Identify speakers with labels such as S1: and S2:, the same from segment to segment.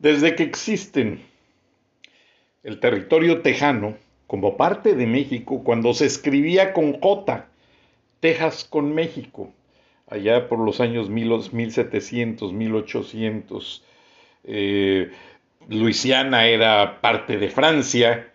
S1: Desde que existen el territorio tejano como parte de México, cuando se escribía con J, Texas con México, allá por los años 1700, 1800, eh, Luisiana era parte de Francia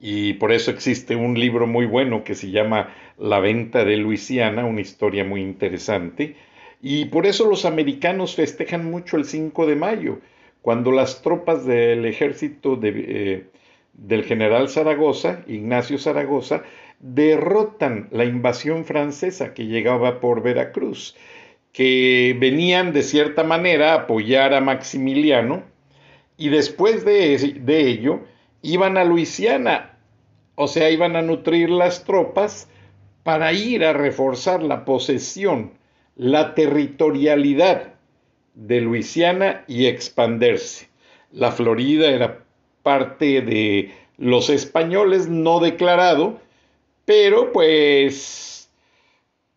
S1: y por eso existe un libro muy bueno que se llama La venta de Luisiana, una historia muy interesante, y por eso los americanos festejan mucho el 5 de mayo cuando las tropas del ejército eh, del general Zaragoza, Ignacio Zaragoza, derrotan la invasión francesa que llegaba por Veracruz, que venían de cierta manera a apoyar a Maximiliano y después de, de ello iban a Luisiana, o sea, iban a nutrir las tropas para ir a reforzar la posesión, la territorialidad de Luisiana y expandirse. La Florida era parte de los españoles no declarado, pero pues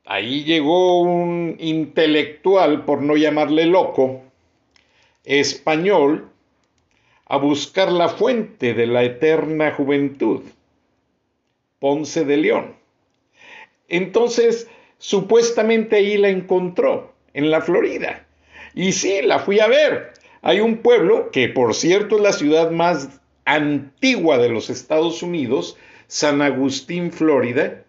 S1: ahí llegó un intelectual, por no llamarle loco, español, a buscar la fuente de la eterna juventud, Ponce de León. Entonces, supuestamente ahí la encontró, en la Florida. Y sí, la fui a ver. Hay un pueblo que, por cierto, es la ciudad más antigua de los Estados Unidos, San Agustín, Florida.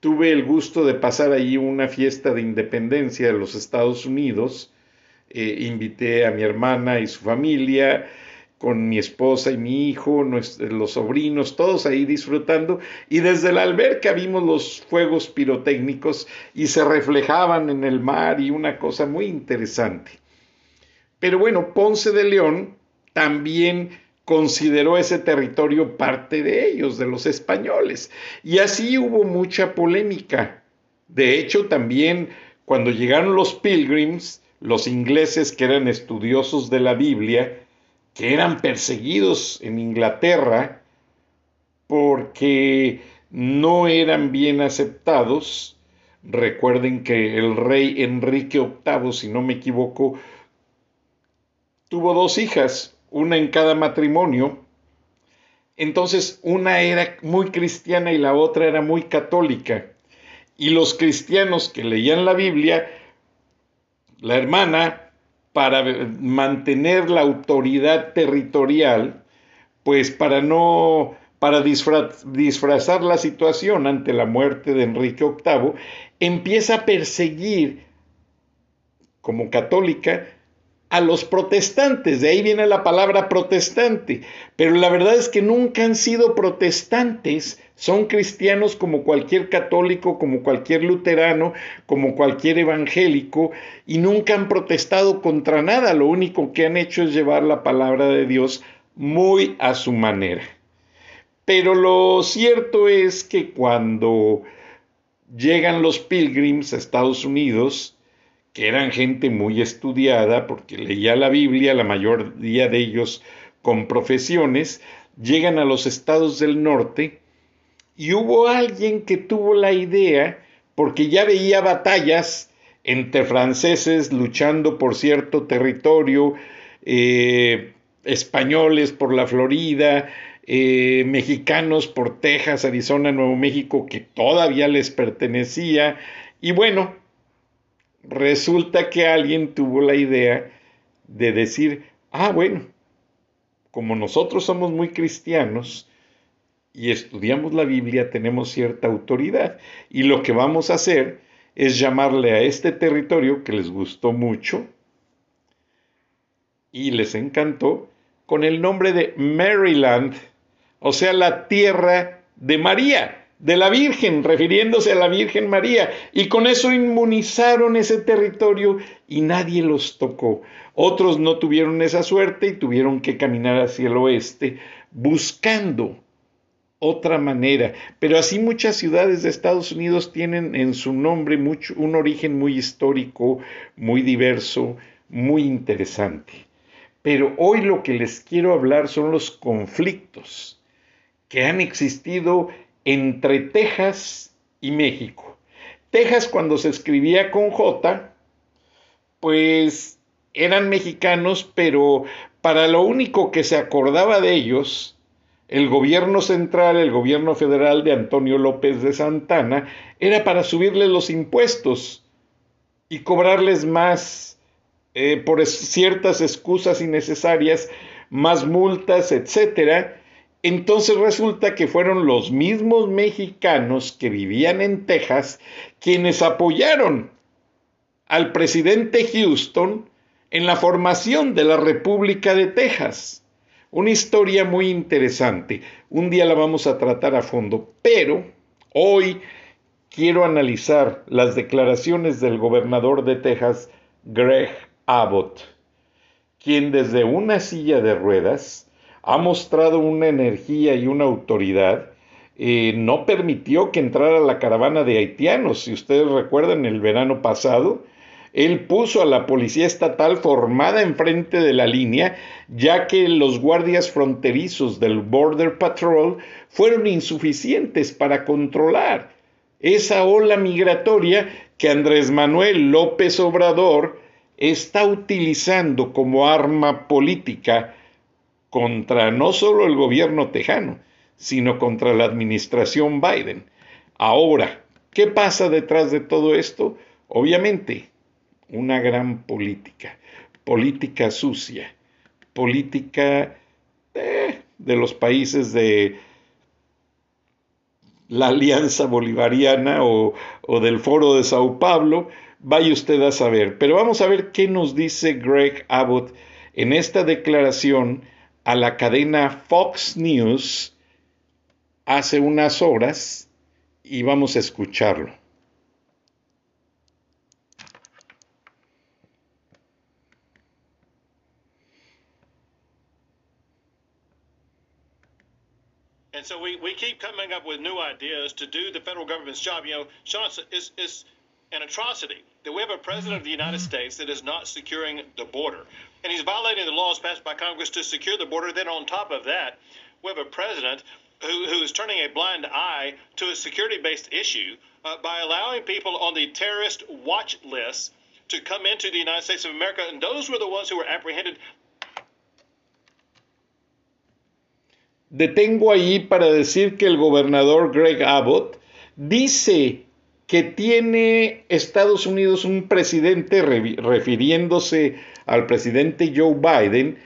S1: Tuve el gusto de pasar allí una fiesta de independencia de los Estados Unidos. Eh, invité a mi hermana y su familia, con mi esposa y mi hijo, los sobrinos, todos ahí disfrutando. Y desde la alberca vimos los fuegos pirotécnicos y se reflejaban en el mar y una cosa muy interesante. Pero bueno, Ponce de León también consideró ese territorio parte de ellos, de los españoles. Y así hubo mucha polémica. De hecho, también cuando llegaron los pilgrims, los ingleses que eran estudiosos de la Biblia, que eran perseguidos en Inglaterra porque no eran bien aceptados. Recuerden que el rey Enrique VIII, si no me equivoco, tuvo dos hijas, una en cada matrimonio. Entonces una era muy cristiana y la otra era muy católica. Y los cristianos que leían la Biblia, la hermana para mantener la autoridad territorial, pues para no, para disfrazar la situación ante la muerte de Enrique VIII, empieza a perseguir como católica a los protestantes, de ahí viene la palabra protestante, pero la verdad es que nunca han sido protestantes, son cristianos como cualquier católico, como cualquier luterano, como cualquier evangélico, y nunca han protestado contra nada, lo único que han hecho es llevar la palabra de Dios muy a su manera. Pero lo cierto es que cuando llegan los pilgrims a Estados Unidos, que eran gente muy estudiada, porque leía la Biblia, la mayoría de ellos con profesiones, llegan a los estados del norte y hubo alguien que tuvo la idea, porque ya veía batallas entre franceses luchando por cierto territorio, eh, españoles por la Florida, eh, mexicanos por Texas, Arizona, Nuevo México, que todavía les pertenecía, y bueno, resulta que alguien tuvo la idea de decir, ah, bueno, como nosotros somos muy cristianos y estudiamos la Biblia, tenemos cierta autoridad. Y lo que vamos a hacer es llamarle a este territorio que les gustó mucho y les encantó con el nombre de Maryland, o sea, la tierra de María de la Virgen, refiriéndose a la Virgen María, y con eso inmunizaron ese territorio y nadie los tocó. Otros no tuvieron esa suerte y tuvieron que caminar hacia el oeste buscando otra manera. Pero así muchas ciudades de Estados Unidos tienen en su nombre mucho, un origen muy histórico, muy diverso, muy interesante. Pero hoy lo que les quiero hablar son los conflictos que han existido entre Texas y México. Texas cuando se escribía con J, pues eran mexicanos, pero para lo único que se acordaba de ellos, el gobierno central, el gobierno federal de Antonio López de Santana, era para subirles los impuestos y cobrarles más eh, por ciertas excusas innecesarias, más multas, etcétera, entonces resulta que fueron los mismos mexicanos que vivían en Texas quienes apoyaron al presidente Houston en la formación de la República de Texas. Una historia muy interesante. Un día la vamos a tratar a fondo, pero hoy quiero analizar las declaraciones del gobernador de Texas, Greg Abbott, quien desde una silla de ruedas ha mostrado una energía y una autoridad. Eh, no permitió que entrara la caravana de haitianos. Si ustedes recuerdan, el verano pasado, él puso a la policía estatal formada enfrente de la línea, ya que los guardias fronterizos del Border Patrol fueron insuficientes para controlar esa ola migratoria que Andrés Manuel López Obrador está utilizando como arma política contra no solo el gobierno tejano, sino contra la administración Biden. Ahora, ¿qué pasa detrás de todo esto? Obviamente, una gran política, política sucia, política eh, de los países de la Alianza Bolivariana o, o del Foro de Sao Paulo, vaya usted a saber. Pero vamos a ver qué nos dice Greg Abbott en esta declaración a la cadena Fox News hace unas horas y vamos a escucharlo.
S2: And so we, we keep coming up with new ideas to do the federal government's job. You know, Sean, it's, it's an atrocity that we have a president of the United mm-hmm. States that is not securing the border. And he's violating the laws passed by Congress to secure the border. Then, on top of that, we have a president who, who is turning a blind eye to a security based issue uh, by allowing people on the terrorist watch list to come into the United States of America. And those were the ones who were apprehended.
S1: Detengo ahí para decir que el gobernador Greg Abbott dice que tiene Estados Unidos un presidente refiriéndose al presidente Joe Biden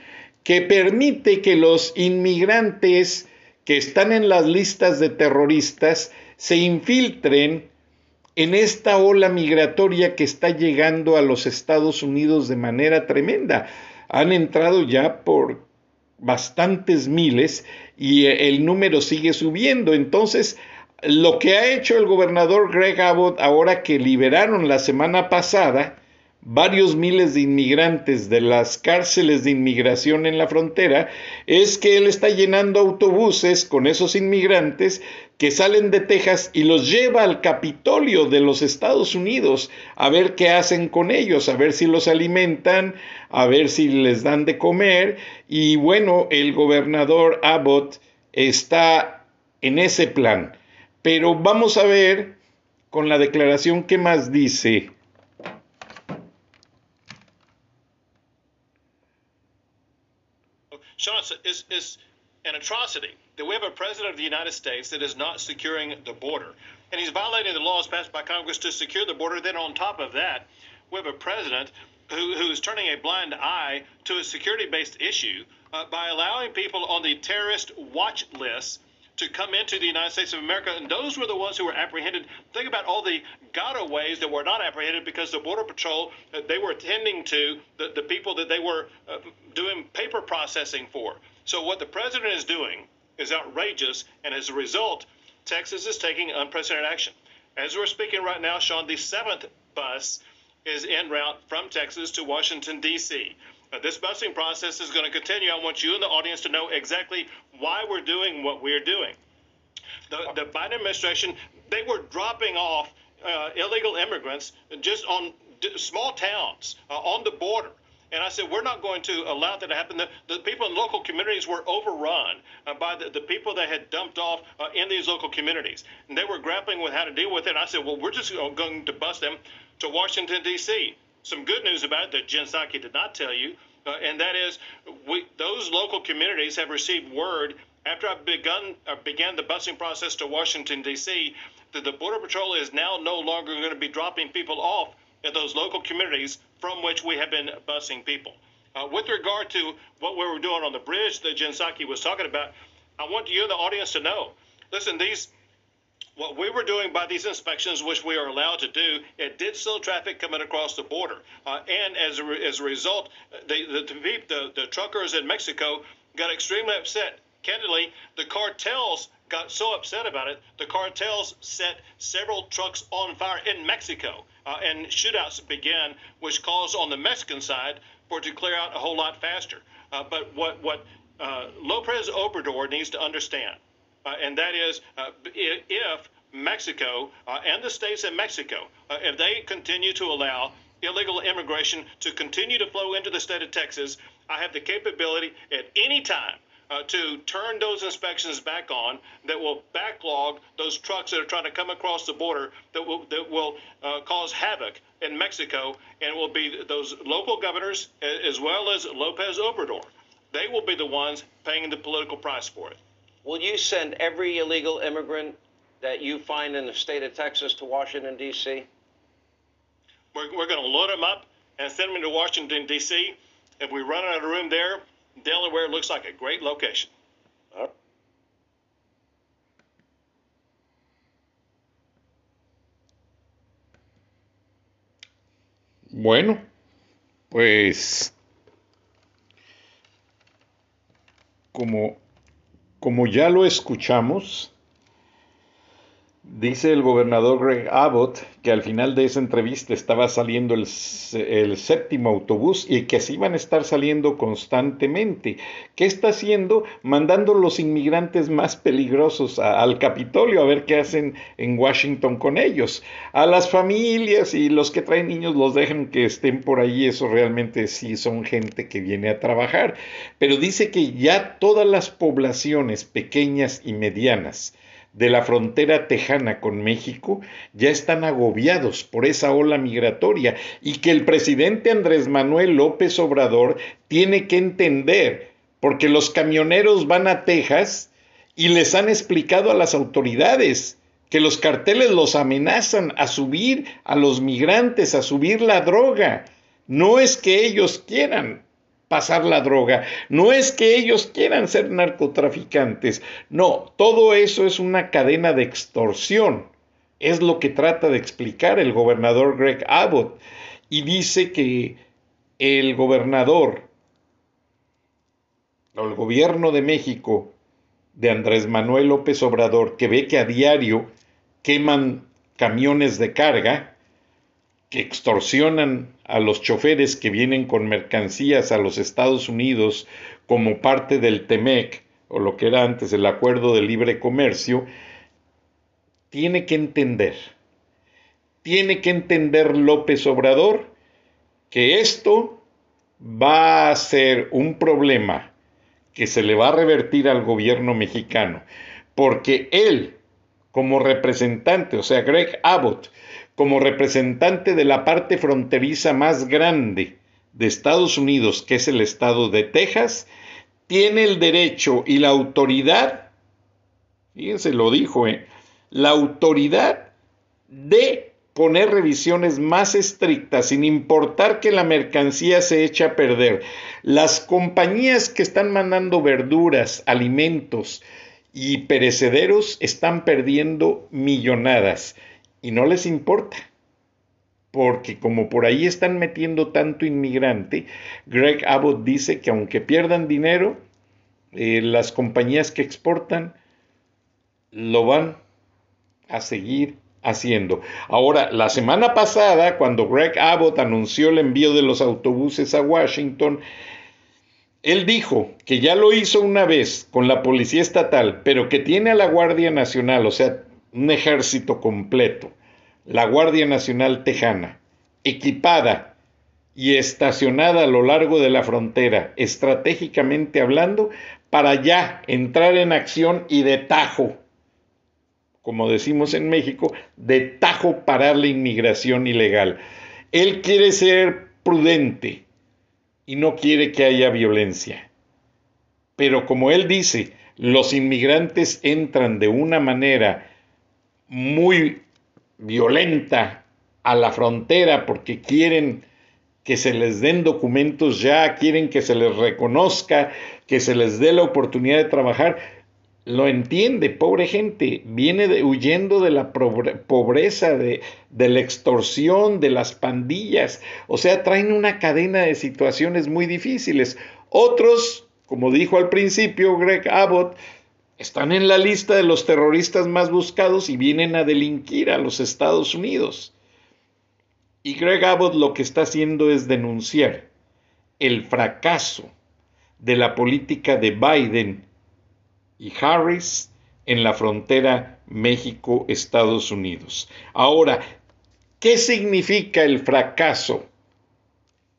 S1: que permite que los inmigrantes que están en las listas de terroristas se infiltren en esta ola migratoria que está llegando a los Estados Unidos de manera tremenda. Han entrado ya por bastantes miles y el número sigue subiendo. Entonces, lo que ha hecho el gobernador Greg Abbott ahora que liberaron la semana pasada varios miles de inmigrantes de las cárceles de inmigración en la frontera es que él está llenando autobuses con esos inmigrantes que salen de Texas y los lleva al Capitolio de los Estados Unidos a ver qué hacen con ellos, a ver si los alimentan, a ver si les dan de comer y bueno, el gobernador Abbott está en ese plan. Pero vamos a ver con la declaración que más dice.
S2: It's, it's an atrocity that we have a president of the United States that is not securing the border. And he's violating the laws passed by Congress to secure the border. Then, on top of that, we have a president who, who's turning a blind eye to a security based issue uh, by allowing people on the terrorist watch list to come into the United States of America, and those were the ones who were apprehended. Think about all the gotaways that were not apprehended because the Border Patrol they were attending to the, the people that they were uh, doing paper processing for. So what the president is doing is outrageous, and as a result, Texas is taking unprecedented action. As we're speaking right now, Sean, the seventh bus is en route from Texas to Washington, D.C. Uh, this busing process is going to continue. I want you and the audience to know exactly why we're doing what we're doing. The, the Biden administration, they were dropping off uh, illegal immigrants just on small towns uh, on the border. And I said, we're not going to allow that to happen. The, the people in local communities were overrun uh, by the, the people that had dumped off uh, in these local communities. And they were grappling with how to deal with it. And I said, well, we're just going to bus them to Washington, D.C. Some good news about that Jen Psaki did not tell you, uh, and that is we, those local communities have received word after I begun uh, began the busing process to Washington, D.C., that the Border Patrol is now no longer going to be dropping people off at those local communities from which we have been busing people. Uh, with regard to what we were doing on the bridge that Jen Psaki was talking about, I want you the audience to know. Listen, these what we were doing by these inspections, which we are allowed to do, it did slow traffic coming across the border. Uh, and as a, re- as a result, the, the, the, the truckers in Mexico got extremely upset. Candidly, the cartels got so upset about it, the cartels set several trucks on fire in Mexico, uh, and shootouts began, which caused on the Mexican side for it to clear out a whole lot faster. Uh, but what what uh, Lopez Obrador needs to understand, and that is uh, if Mexico uh, and the states in Mexico, if they continue to allow illegal immigration to continue to flow into the state of Texas, I have the capability at any time uh, to turn those inspections back on that will backlog those trucks that are trying to come across the border that will that will uh, cause havoc in Mexico and will be those local governors as well as Lopez Obrador. They will be the ones paying the political price for it.
S3: Will you send every illegal immigrant that you find in the state of Texas to Washington D.C.?
S2: We're, we're going to load them up and send them to Washington D.C. If we run out of room there, Delaware looks like a great location.
S1: Bueno, pues como, como ya lo escuchamos, Dice el gobernador Greg Abbott que al final de esa entrevista estaba saliendo el, el, séptimo autobús y que así iban a estar saliendo constantemente. ¿Qué está haciendo? Mandando los inmigrantes más peligrosos al Capitolio a ver qué hacen en Washington con ellos. A las familias y los que traen niños los dejan que estén por ahí. Eso realmente sí son gente que viene a trabajar. Pero dice que ya todas las poblaciones pequeñas y medianas, de la frontera tejana con México ya están agobiados por esa ola migratoria y que el presidente Andrés Manuel López Obrador tiene que entender, porque los camioneros van a Texas y les han explicado a las autoridades que los carteles los amenazan a subir a los migrantes, a subir la droga. No es que ellos quieran, pasar la droga. No es que ellos quieran ser narcotraficantes. No, todo eso es una cadena de extorsión. Es lo que trata de explicar el gobernador Greg Abbott. Y dice que el gobernador o el gobierno de México de Andrés Manuel López Obrador, que ve que a diario queman camiones de carga, que extorsionan a los choferes que vienen con mercancías a los Estados Unidos como parte del TEMEC, o lo que era antes el Acuerdo de Libre Comercio, tiene que entender, tiene que entender López Obrador que esto va a ser un problema que se le va a revertir al gobierno mexicano, porque él, como representante, o sea, Greg Abbott, como representante de la parte fronteriza más grande de Estados Unidos, que es el estado de Texas, tiene el derecho y la autoridad, fíjense, lo dijo, ¿eh? la autoridad de poner revisiones más estrictas sin importar que la mercancía se eche a perder. Las compañías que están mandando verduras, alimentos y perecederos están perdiendo millonadas y no les importa. Porque como por ahí están metiendo tanto inmigrante, Greg Abbott dice que aunque pierdan dinero, eh, las compañías que exportan lo van a seguir haciendo. Ahora, la semana pasada, cuando Greg Abbott anunció el envío de los autobuses a Washington, él dijo que ya lo hizo una vez con la Policía Estatal, pero que tiene a la Guardia Nacional, o sea, un ejército completo, la Guardia Nacional Tejana, equipada y estacionada a lo largo de la frontera, estratégicamente hablando, para ya entrar en acción y de tajo como decimos en México, de tajo parar la inmigración ilegal. Él quiere ser prudente y no quiere que haya violencia. Pero como él dice, los inmigrantes entran de una manera muy violenta a la frontera porque quieren que se les den documentos ya, quieren que se les reconozca, que se les dé la oportunidad de trabajar lo entiende, pobre gente, viene huyendo de la pobreza, de, de, la extorsión, de las pandillas, o sea, traen una cadena de situaciones muy difíciles. Otros, como dijo al principio Greg Abbott, están en la lista de los terroristas más buscados y vienen a delinquir a los Estados Unidos. Y Greg Abbott lo que está haciendo es denunciar el fracaso de la política de Biden y Harris en la frontera México-Estados Unidos. Ahora, ¿qué significa el fracaso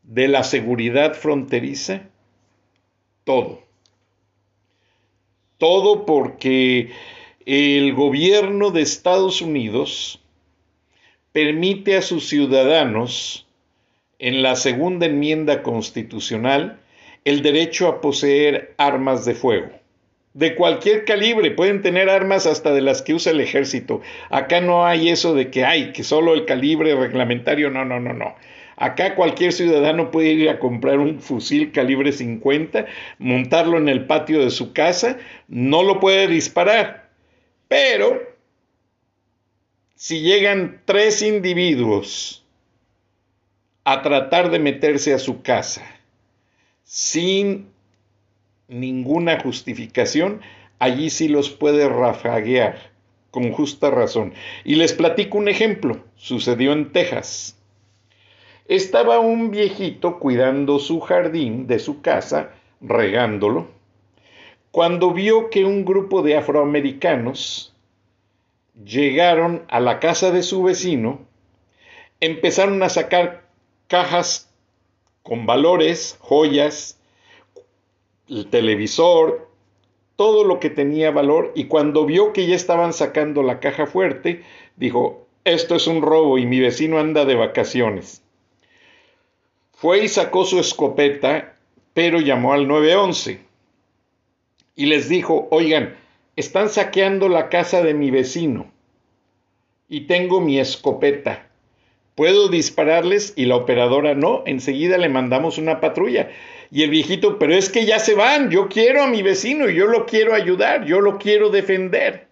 S1: de la seguridad fronteriza? Todo. Todo porque el gobierno de Estados Unidos permite a sus ciudadanos, en la segunda enmienda constitucional, el derecho a poseer armas de fuego de cualquier calibre, pueden tener armas hasta de las que usa el ejército. Acá no hay eso de que hay, que solo el calibre reglamentario, no, no, no, no. Acá cualquier ciudadano puede ir a comprar un fusil calibre 50, montarlo en el patio de su casa, no lo puede disparar. Pero si llegan tres individuos a tratar de meterse a su casa sin ninguna justificación, allí sí los puede rafaguear con justa razón. Y les platico un ejemplo, sucedió en Texas. Estaba un viejito cuidando su jardín de su casa, regándolo, cuando vio que un grupo de afroamericanos llegaron a la casa de su vecino, empezaron a sacar cajas con valores, joyas, el televisor, todo lo que tenía valor y cuando vio que ya estaban sacando la caja fuerte, dijo, esto es un robo y mi vecino anda de vacaciones. Fue y sacó su escopeta, pero llamó al 911 y les dijo, oigan, están saqueando la casa de mi vecino y tengo mi escopeta. ¿Puedo dispararles? Y la operadora no, enseguida le mandamos una patrulla. Y el viejito, pero es que ya se van, yo quiero a mi vecino, yo lo quiero ayudar, yo lo quiero defender.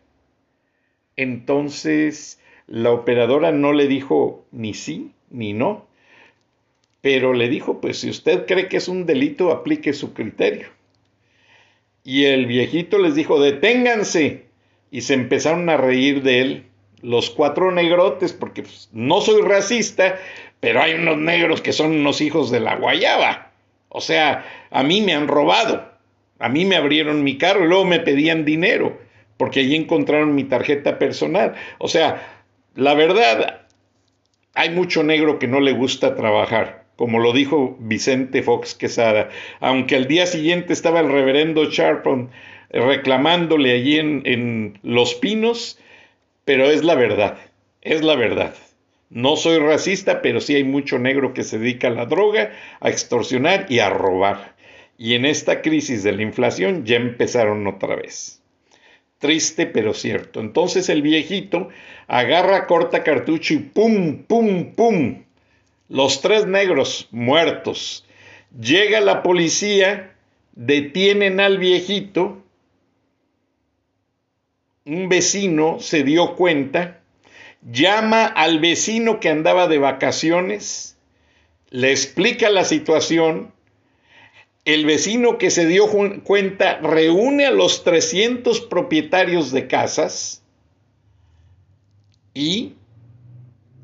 S1: Entonces la operadora no le dijo ni sí ni no, pero le dijo, pues si usted cree que es un delito, aplique su criterio. Y el viejito les dijo, deténganse. Y se empezaron a reír de él los cuatro negrotes, porque pues, no soy racista, pero hay unos negros que son unos hijos de la guayaba. O sea, a mí me han robado, a mí me abrieron mi carro y luego me pedían dinero, porque allí encontraron mi tarjeta personal. O sea, la verdad, hay mucho negro que no le gusta trabajar, como lo dijo Vicente Fox Quesada, aunque al día siguiente estaba el reverendo Sharpon reclamándole allí en Los Pinos, pero es la verdad, es la verdad. No soy racista, pero sí hay mucho negro que se dedica a la droga, a extorsionar y a robar. Y en esta crisis de la inflación ya empezaron otra vez. Triste pero cierto. Entonces el viejito agarra, corta cartucho y pum, pum, pum. Los tres negros muertos. Llega la policía, detienen al viejito. Un vecino se dio cuenta, llama al vecino que andaba de vacaciones, le explica la situación el vecino que se dio cuenta reúne a los 300 propietarios de casas y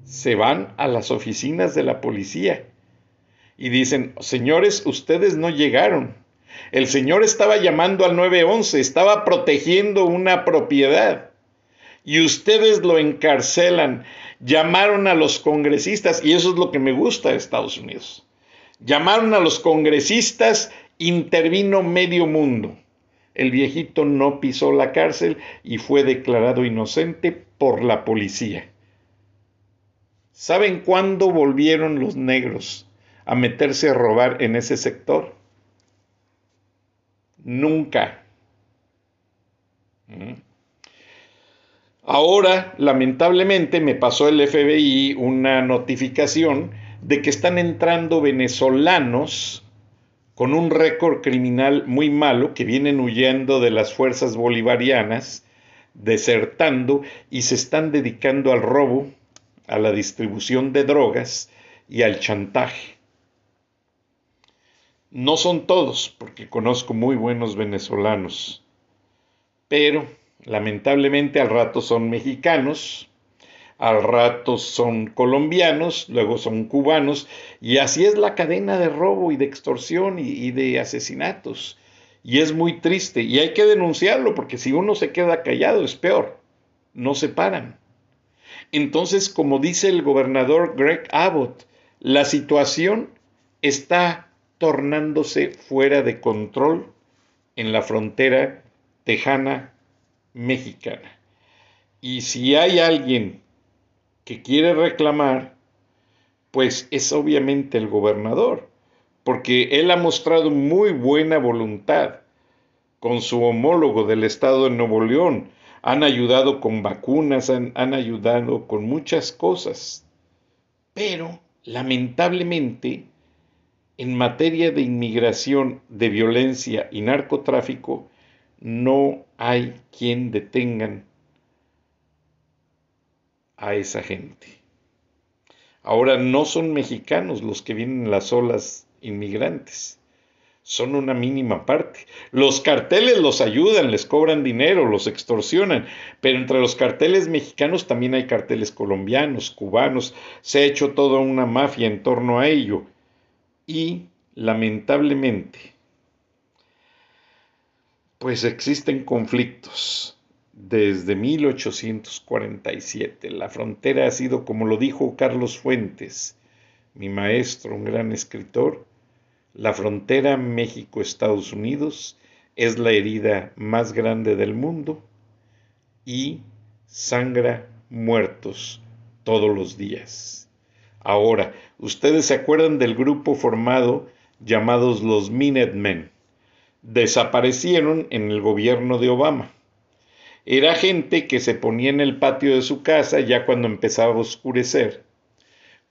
S1: se van a las oficinas de la policía y dicen, señores, ustedes no llegaron. El señor estaba llamando al 911, estaba protegiendo una propiedad y ustedes lo encarcelan. Llamaron a los congresistas y eso es lo que me gusta de Estados Unidos Llamaron a los congresistas, intervino medio mundo. El viejito no pisó la cárcel y fue declarado inocente por la policía. ¿Saben cuándo volvieron los negros a meterse a robar en ese sector? Nunca. ¿Mm? Ahora, lamentablemente, me pasó el FBI una notificación de que están entrando venezolanos con un récord criminal muy malo, que vienen huyendo de las fuerzas bolivarianas, desertando y se están dedicando al robo, a la distribución de drogas y al chantaje. No son todos, porque conozco muy buenos venezolanos, pero lamentablemente al rato son mexicanos, al rato son colombianos, luego son cubanos, y así es la cadena de robo y de extorsión y, de asesinatos. Y es muy triste, y hay que denunciarlo, porque si uno se queda callado es peor, no se paran. Entonces, como dice el gobernador Greg Abbott, la situación está tornándose fuera de control en la frontera tejana mexicana. Y si hay alguien que quiere reclamar, pues es obviamente el gobernador, porque él ha mostrado muy buena voluntad con su homólogo del estado de Nuevo León. Han ayudado con vacunas, han, han ayudado con muchas cosas. Pero, lamentablemente, en materia de inmigración, de violencia y narcotráfico, no hay quien detengan a esa gente. Ahora no son mexicanos los que vienen en las olas inmigrantes, son una mínima parte. Los carteles los ayudan, les cobran dinero, los extorsionan, pero entre los carteles mexicanos también hay carteles colombianos, cubanos, se ha hecho toda una mafia en torno a ello. Y lamentablemente, pues existen conflictos desde 1847. La frontera ha sido, como lo dijo Carlos Fuentes, mi maestro, un gran escritor, la frontera México-Estados Unidos es la herida más grande del mundo y sangra muertos todos los días. Ahora, ustedes se acuerdan del grupo formado llamados los Minutemen. Desaparecieron en el gobierno de Obama era gente que se ponía en el patio de su casa ya cuando empezaba a oscurecer,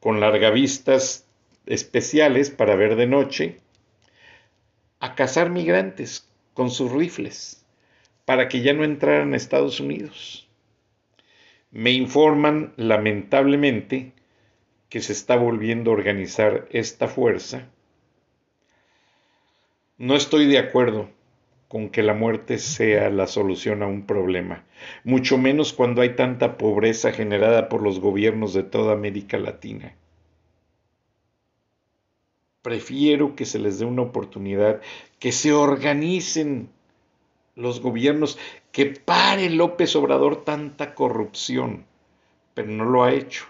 S1: con largavistas especiales para ver de noche, a cazar migrantes con sus rifles para que ya no entraran a Estados Unidos. Me informan, lamentablemente, que se está volviendo a organizar esta fuerza. No estoy de acuerdo con que la muerte sea la solución a un problema, mucho menos cuando hay tanta pobreza generada por los gobiernos de toda América Latina. Prefiero que se les dé una oportunidad, que se organicen los gobiernos, que pare López Obrador tanta corrupción, pero no lo ha hecho.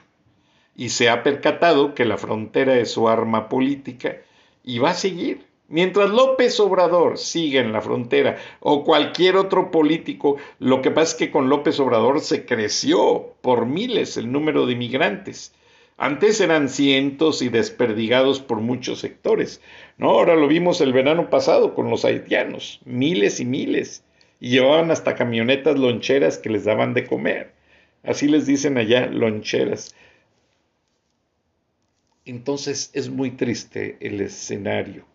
S1: Y se ha percatado que la frontera es su arma política y va a seguir Mientras López Obrador siga en la frontera o cualquier otro político, lo que pasa es que con López Obrador se creció por miles el número de inmigrantes. Antes eran cientos y desperdigados por muchos sectores. No, ahora lo vimos el verano pasado con los haitianos, miles y miles. y llevaban hasta camionetas loncheras que les daban de comer. Así les dicen allá, loncheras. Entonces es muy triste el escenario.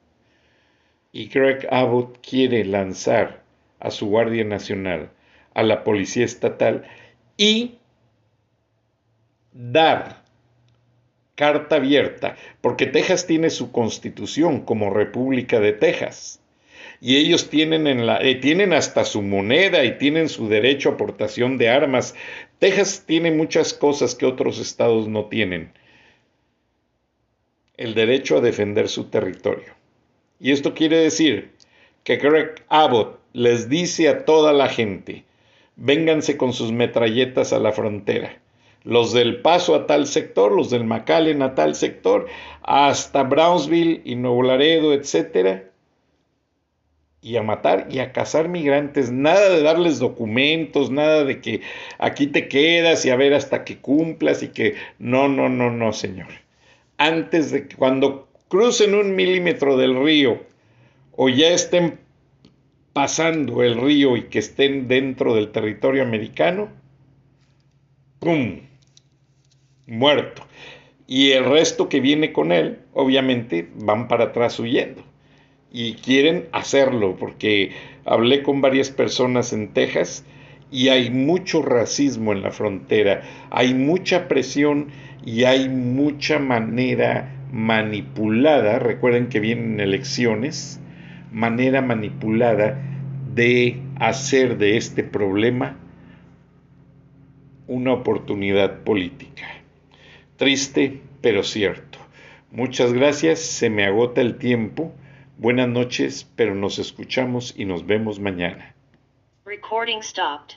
S1: Y Greg Abbott quiere lanzar a su Guardia Nacional, a la Policía Estatal y dar carta abierta, porque Texas tiene su constitución como República de Texas. Y ellos tienen, en la, eh, tienen hasta su moneda y tienen su derecho a aportación de armas. Texas tiene muchas cosas que otros estados no tienen. El derecho a defender su territorio. Y esto quiere decir que Greg Abbott les dice a toda la gente, vénganse con sus metralletas a la frontera los del Paso a tal sector, los del McAllen a tal sector, hasta Brownsville y Nuevo Laredo, etcétera, y a matar y a cazar migrantes, nada de darles documentos, nada de que aquí te quedas y a ver hasta que cumplas y que no, no, no, no, señor. Antes de que cuando crucen un milímetro del río o ya estén pasando el río y que estén dentro del territorio americano, ¡pum! muerto. Y el resto que viene con él, obviamente, van para atrás huyendo. Y quieren hacerlo, porque hablé con varias personas en Texas y hay mucho racismo en la frontera, hay mucha presión y hay mucha manera manipulada, recuerden que vienen elecciones, manera manipulada de hacer de este problema una oportunidad política. Triste, pero cierto. Muchas gracias, se me agota el tiempo. Buenas noches, pero nos escuchamos y nos vemos mañana.
S4: Recording stopped.